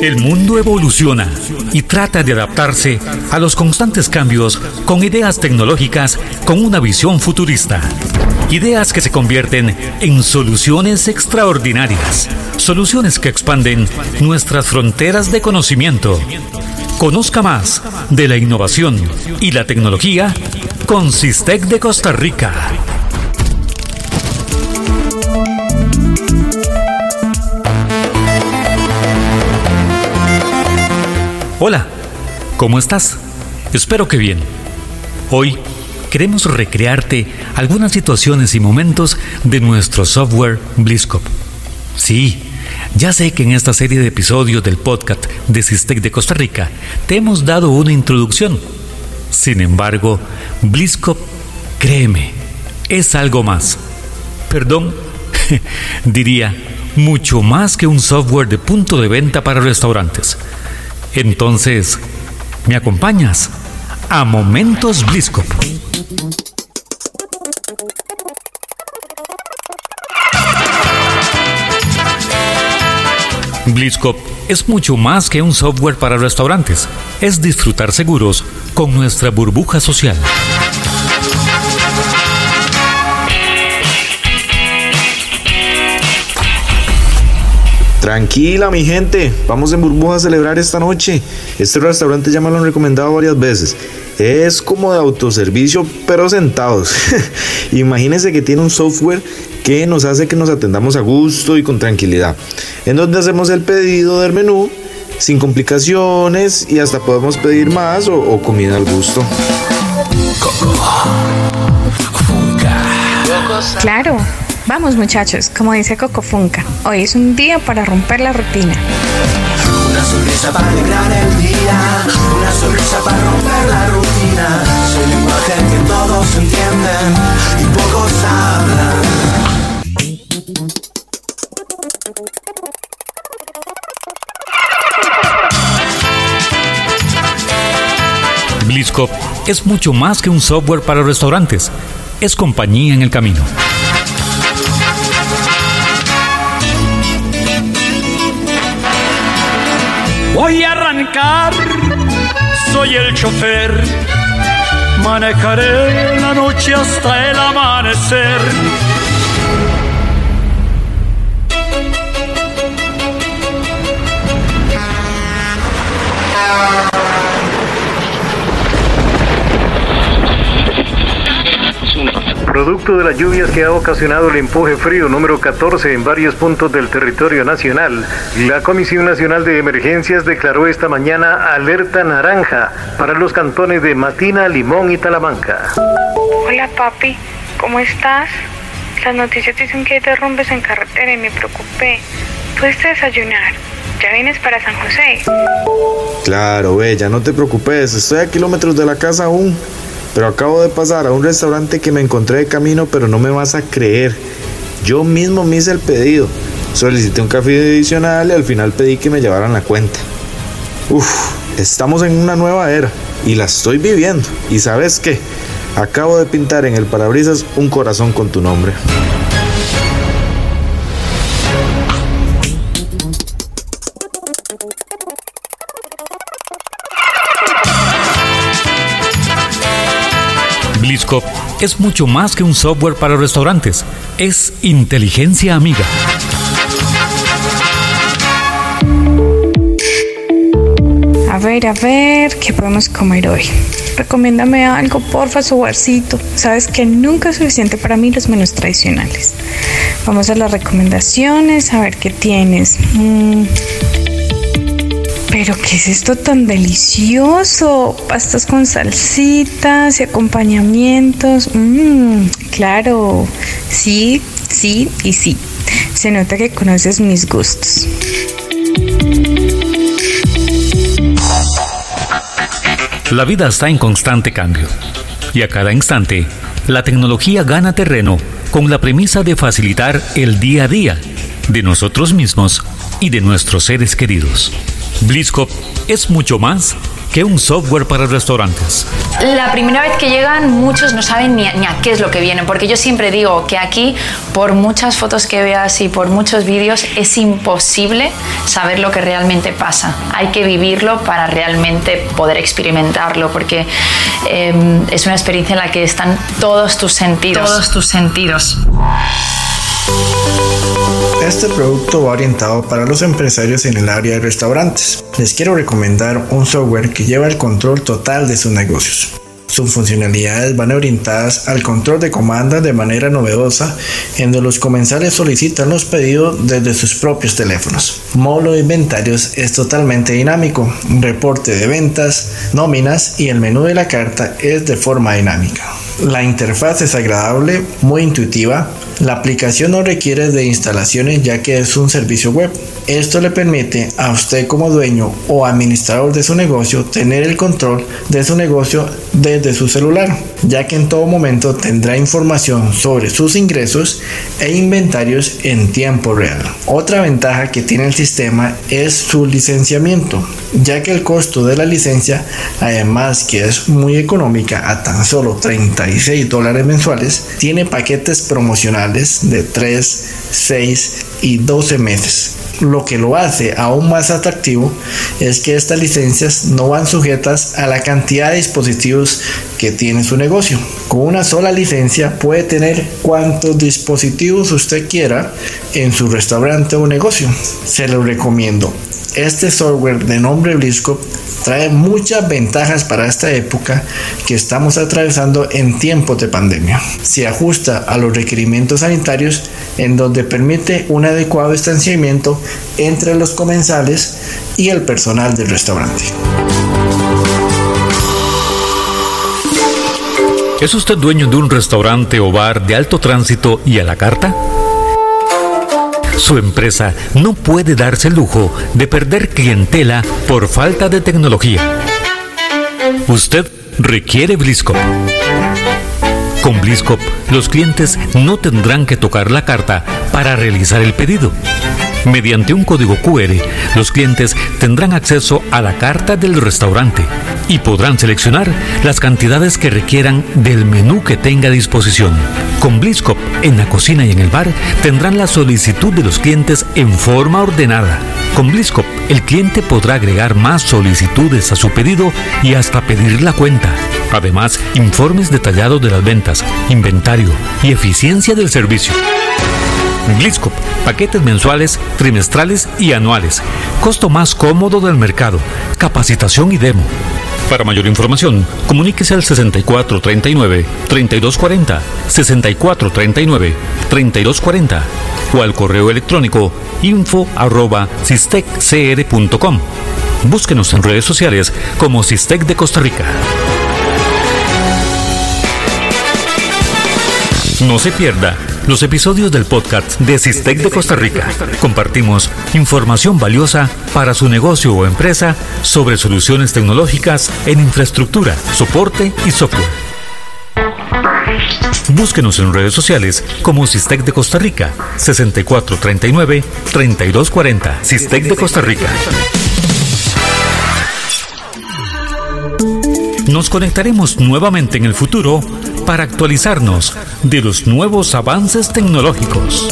El mundo evoluciona y trata de adaptarse a los constantes cambios con ideas tecnológicas con una visión futurista. Ideas que se convierten en soluciones extraordinarias. Soluciones que expanden nuestras fronteras de conocimiento. Conozca más de la innovación y la tecnología con Sistec de Costa Rica. Hola, ¿cómo estás? Espero que bien. Hoy queremos recrearte algunas situaciones y momentos de nuestro software BlizzCop. Sí, ya sé que en esta serie de episodios del podcast de Sistec de Costa Rica te hemos dado una introducción. Sin embargo, BlizzCop, créeme, es algo más. Perdón, diría, mucho más que un software de punto de venta para restaurantes entonces, ¿me acompañas a Momentos Bliscop? BlizzCop es mucho más que un software para restaurantes. Es disfrutar seguros con nuestra burbuja social. Tranquila, mi gente. Vamos en burbuja a celebrar esta noche. Este restaurante ya me lo han recomendado varias veces. Es como de autoservicio, pero sentados. Imagínense que tiene un software que nos hace que nos atendamos a gusto y con tranquilidad. En donde hacemos el pedido del menú sin complicaciones y hasta podemos pedir más o, o comida al gusto. Claro. Vamos muchachos, como dice Coco Funca, hoy es un día para romper la rutina. Una sonrisa para alegrar el día, una sonrisa para romper la rutina. Soy lenguaje que todos entienden y pocos hablan. BlizzCop es mucho más que un software para restaurantes, es compañía en el camino. Soy el chofer. Manejaré la noche hasta el amanecer. Producto de las lluvias que ha ocasionado el empuje frío número 14 en varios puntos del territorio nacional, la Comisión Nacional de Emergencias declaró esta mañana alerta naranja para los cantones de Matina, Limón y Talamanca. Hola papi, ¿cómo estás? Las noticias dicen que hay derrumbes en carretera y me preocupé. ¿Puedes desayunar? ¿Ya vienes para San José? Claro, bella, no te preocupes, estoy a kilómetros de la casa aún. Pero acabo de pasar a un restaurante que me encontré de camino, pero no me vas a creer. Yo mismo me hice el pedido. Solicité un café adicional y al final pedí que me llevaran la cuenta. Uf, estamos en una nueva era y la estoy viviendo. ¿Y sabes qué? Acabo de pintar en el parabrisas un corazón con tu nombre. Es mucho más que un software para restaurantes, es inteligencia amiga. A ver, a ver, ¿qué podemos comer hoy? Recomiéndame algo, porfa, sobarcito. Sabes que nunca es suficiente para mí los menús tradicionales. Vamos a las recomendaciones, a ver qué tienes. Mm. Pero ¿qué es esto tan delicioso? Pastas con salsitas y acompañamientos. Mmm, claro. Sí, sí y sí. Se nota que conoces mis gustos. La vida está en constante cambio y a cada instante la tecnología gana terreno con la premisa de facilitar el día a día de nosotros mismos y de nuestros seres queridos. BlizzCop es mucho más que un software para restaurantes. La primera vez que llegan muchos no saben ni a, ni a, qué es lo que vienen, porque yo siempre digo que aquí, por muchas fotos que veas y por muchos vídeos, es imposible saber lo que realmente pasa. Hay que vivirlo para realmente poder experimentarlo, porque eh, es una experiencia en la que están todos tus sentidos. Todos tus sentidos. Este producto va orientado para los empresarios en el área de restaurantes. Les quiero recomendar un software que lleva el control total de sus negocios. Sus funcionalidades van orientadas al control de comandas de manera novedosa, en donde los comensales solicitan los pedidos desde sus propios teléfonos. Módulo de inventarios es totalmente dinámico, reporte de ventas, nóminas y el menú de la carta es de forma dinámica. La interfaz es agradable, muy intuitiva. La aplicación no requiere de instalaciones ya que es un servicio web. Esto le permite a usted como dueño o administrador de su negocio tener el control de su negocio desde su celular, ya que en todo momento tendrá información sobre sus ingresos e inventarios en tiempo real. Otra ventaja que tiene el sistema es su licenciamiento, ya que el costo de la licencia, además que es muy económica a tan solo 36 dólares mensuales, tiene paquetes promocionales de 3, 6 y 12 meses. Lo que lo hace aún más atractivo es que estas licencias no van sujetas a la cantidad de dispositivos que tiene su negocio. Con una sola licencia puede tener cuantos dispositivos usted quiera en su restaurante o negocio. Se lo recomiendo. Este software de nombre Blisco trae muchas ventajas para esta época que estamos atravesando en tiempos de pandemia. Se ajusta a los requerimientos sanitarios en donde permite un adecuado distanciamiento entre los comensales y el personal del restaurante. ¿Es usted dueño de un restaurante o bar de alto tránsito y a la carta? Su empresa no puede darse el lujo de perder clientela por falta de tecnología. Usted requiere Bliscop. Con Bliscop, los clientes no tendrán que tocar la carta para realizar el pedido. Mediante un código QR, los clientes tendrán acceso a la carta del restaurante y podrán seleccionar las cantidades que requieran del menú que tenga a disposición. Con Bliscop, en la cocina y en el bar, tendrán la solicitud de los clientes en forma ordenada. Con Bliscop, el cliente podrá agregar más solicitudes a su pedido y hasta pedir la cuenta. Además, informes detallados de las ventas, inventario y eficiencia del servicio. Bliscop, paquetes mensuales, trimestrales y anuales. Costo más cómodo del mercado. Capacitación y demo. Para mayor información, comuníquese al 6439-3240, 6439-3240 o al correo electrónico info arroba cisteccr.com. Búsquenos en redes sociales como Cistec de Costa Rica. No se pierda los episodios del podcast de Cistec de Costa Rica. Compartimos información valiosa para su negocio o empresa sobre soluciones tecnológicas en infraestructura, soporte y software. Búsquenos en redes sociales como Cistec de Costa Rica, 6439-3240. Cistec de Costa Rica. Nos conectaremos nuevamente en el futuro para actualizarnos de los nuevos avances tecnológicos.